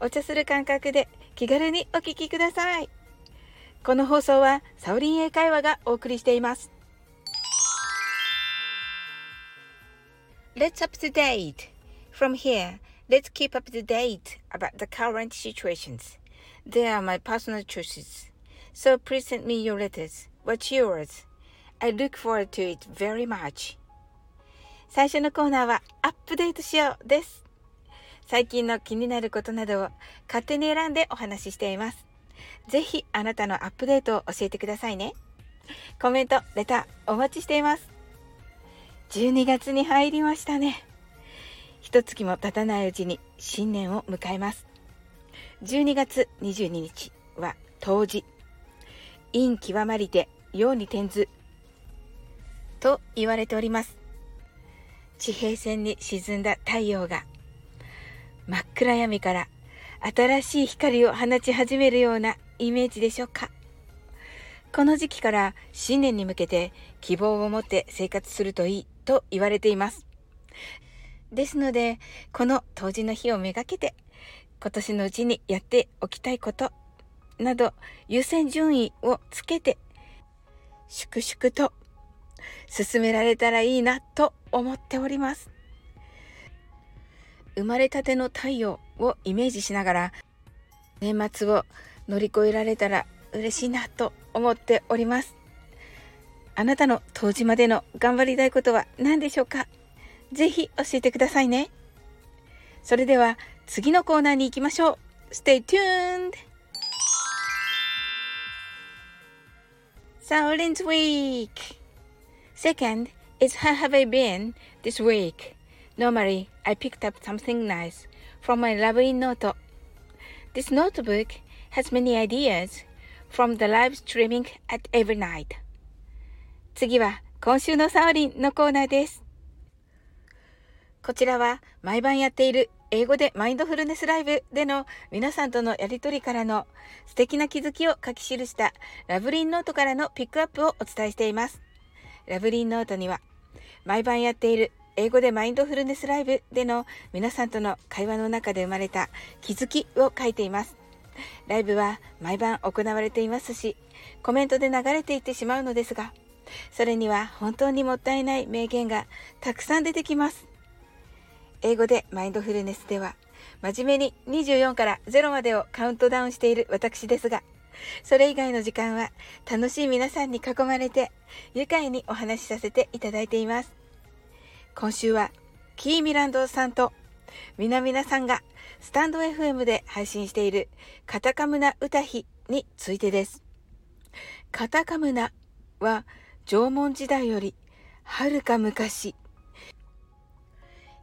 お茶する感覚で気軽にお聞きください。この放送はサオリン英会話がお送りしています。Let's up to date. From here, let's keep up to date about the current situations. They are my personal choices. So please send me your letters. What's yours? I look forward to it very much. 最初のコーナーはアップデートしようです。最近の気になることなどを勝手に選んでお話ししています。ぜひあなたのアップデートを教えてくださいね。コメント、レターお待ちしています。12月に入りましたね。一月も経たないうちに新年を迎えます。12月22日は冬至。陰極まりて陽に転ずと言われております。地平線に沈んだ太陽が真っ暗闇から新しい光を放ち始めるようなイメージでしょうか？この時期から新年に向けて希望を持って生活するといいと言われています。ですので、この冬至の日をめがけて今年のうちにやっておきたいことなど優先順位をつけて粛々と進められたらいいなと思っております。生まれたての太陽をイメージしながら年末を乗り越えられたら嬉しいなと思っております。あなたの当時までの頑張りたいことは何でしょうか？ぜひ教えてくださいね。それでは次のコーナーに行きましょう。Stay tuned! Silence Week! Second is How have I been this week? Normally, I picked up something nice from my lovely note. This notebook has many ideas from the live streaming at every night. 次は今週のサオリンのコーナーです。こちらは毎晩やっている英語でマインドフルネスライブでの皆さんとのやりとりからの素敵な気づきを書き記したラブリンノートからのピックアップをお伝えしています。ラブリンノートには毎晩やっている英語でマインドフルネスライブでの皆さんとの会話の中で生まれた気づきを書いています。ライブは毎晩行われていますし、コメントで流れていってしまうのですが、それには本当にもったいない名言がたくさん出てきます。英語でマインドフルネスでは、真面目に24から0までをカウントダウンしている私ですが、それ以外の時間は楽しい皆さんに囲まれて愉快にお話しさせていただいています。今週はキーミランドさんとみなみなさんがスタンド FM で配信しているカタカムナ歌碑についてです。カタカムナは縄文時代よりはるか昔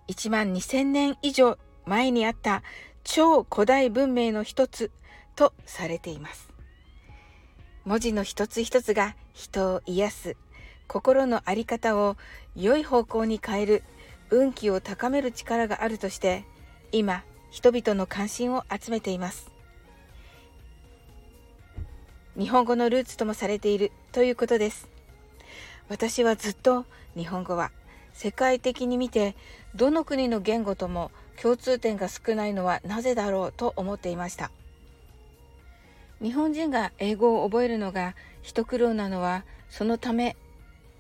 1万2000年以上前にあった超古代文明の一つとされています。文字の一つ一つが人を癒す心の在り方を良い方向に変える運気を高める力があるとして今人々の関心を集めています。日本語のルーツともされているということです。私はずっと日本語は世界的に見てどの国の言語とも共通点が少ないのはなぜだろうと思っていました。日本人が英語を覚えるのが一苦労なのはそのため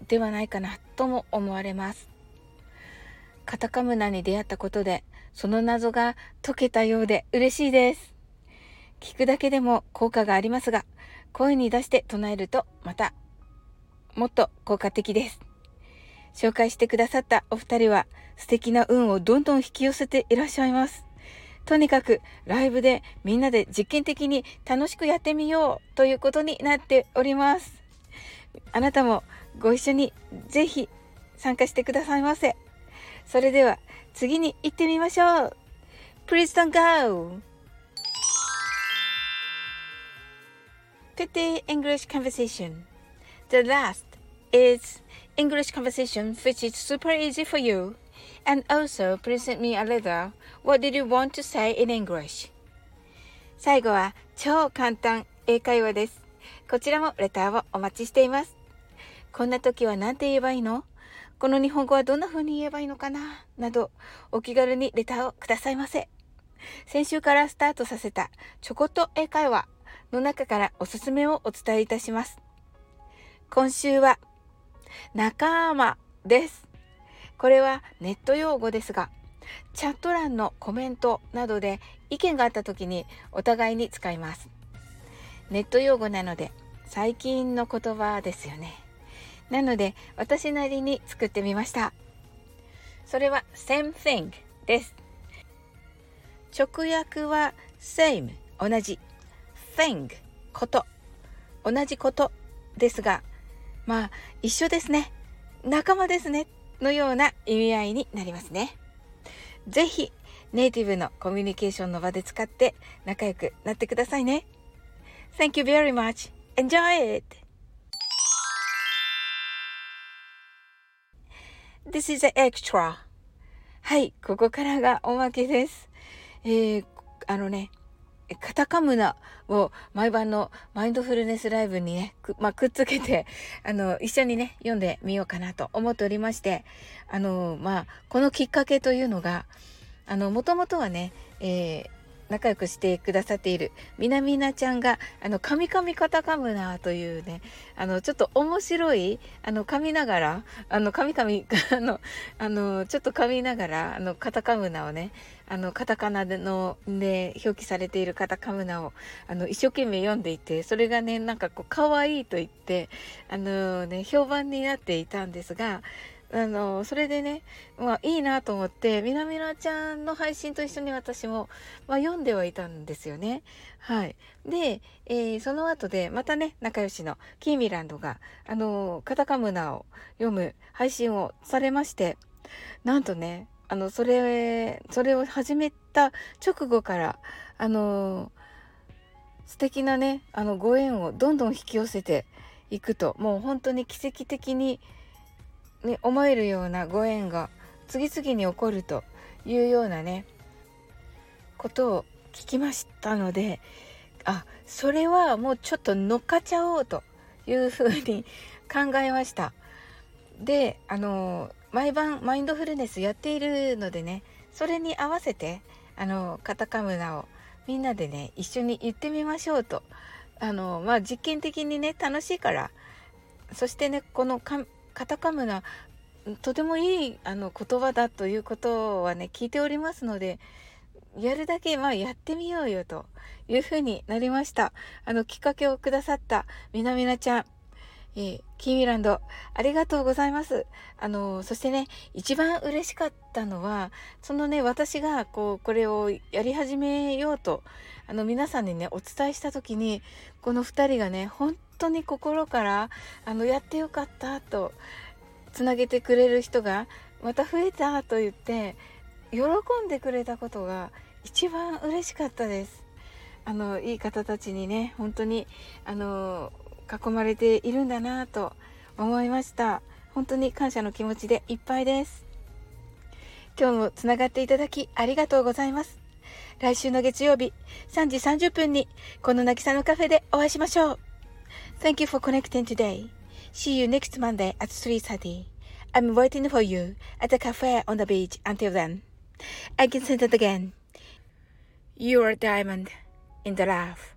ではないかなとも思われます。カタカムナに出会ったことでその謎が解けたようで嬉しいです。聞くだけでも効果がありますが声に出して唱えるとまたもっと効果的です。紹介してくださったお二人は素敵な運をどんどん引き寄せていらっしゃいます。とにかくライブでみんなで実験的に楽しくやってみようということになっております。あなたもご一緒にぜひ参加してくださいませ。それでは次に行ってみましょう。Please don't go! Good day English conversation. The last is English conversation which is super easy for you. And also present me a letter. What did you want to say in English? 最後は超簡単英会話です。こちらもレターをお待ちしています。こんな時は何て言えばいいの？この日本語はどんな風に言えばいいのかな？など、お気軽にレターをくださいませ。先週からスタートさせたちょこっと英会話の中からおすすめをお伝えいたします。今週は仲間です。これはネット用語ですが、チャット欄のコメントなどで意見があった時にお互いに使います。ネット用語なので最近の言葉ですよね。なので私なりに作ってみました。それは same thing です。直訳は same 同じ thing こと同じことですがまあ一緒ですね仲間ですねのような意味合いになりますねぜひネイティブのコミュニケーションの場で使って仲良くなってくださいね Thank you very much. Enjoy it. This is an extra. はいここからがおまけです。えー、あのねカタカムナを毎晩のマインドフルネスライブにね、く,、まあ、くっつけて、あの、一緒にね、読んでみようかなと思っておりまして、あの、まあ、このきっかけというのが、あの、もともとはね、えー、仲良くしてくださっているみなみなちゃんが、あの、カミカミカタカムナというね、あの、ちょっと面白い、あの、噛みながら、あの、カミカミ、あの、あの、ちょっと噛みながら、あの、カタカムナをね、あの、カタカナでの、で、表記されているカタカムナを、あの、一生懸命読んでいて、それがね、なんかこう、可愛いと言って、あのね、評判になっていたんですが、あの、それでね、まあいいなと思って、みなみなちゃんの配信と一緒に私も、まあ、読んではいたんですよね。はい。で、えー、その後で、またね、仲良しのキーミランドが、あの、カタカムナを読む配信をされまして、なんとね、あの、それ、それを始めた直後から、あの、素敵なね、あの、ご縁をどんどん引き寄せていくと、もう本当に奇跡的に、ね、思えるようなご縁が次々に起こるというようなねことを聞きましたのであそれはもうちょっと乗っかっちゃおうというふうに考えました。であの毎晩マインドフルネスやっているのでねそれに合わせてあのカタカムナをみんなでね一緒に言ってみましょうと。あのまあ実験的にね楽しいからそしてねこのカカタカムナとてもいいあの言葉だということはね聞いておりますのでやるだけまあやってみようよというふうになりました。あのきっかけをくださったみなみなちゃん。えー、キーミランド、ありがとうございます。あの、そしてね、一番嬉しかったのは、そのね、私が、こう、これをやり始めようと、あの、皆さんにね、お伝えした時に、この2人がね、本当に心からあのやってよかったとつなげてくれる人がまた増えたと言って喜んでくれたことが一番嬉しかったですあのいい方たちにね本当にあの囲まれているんだなと思いました本当に感謝の気持ちでいっぱいです今日もつながっていただきありがとうございます来週の月曜日3時30分にこの渚のカフェでお会いしましょう Thank you for connecting today. See you next Monday at 3.30. I'm waiting for you at the cafe on the beach until then. I can send it again You are a diamond in the rough.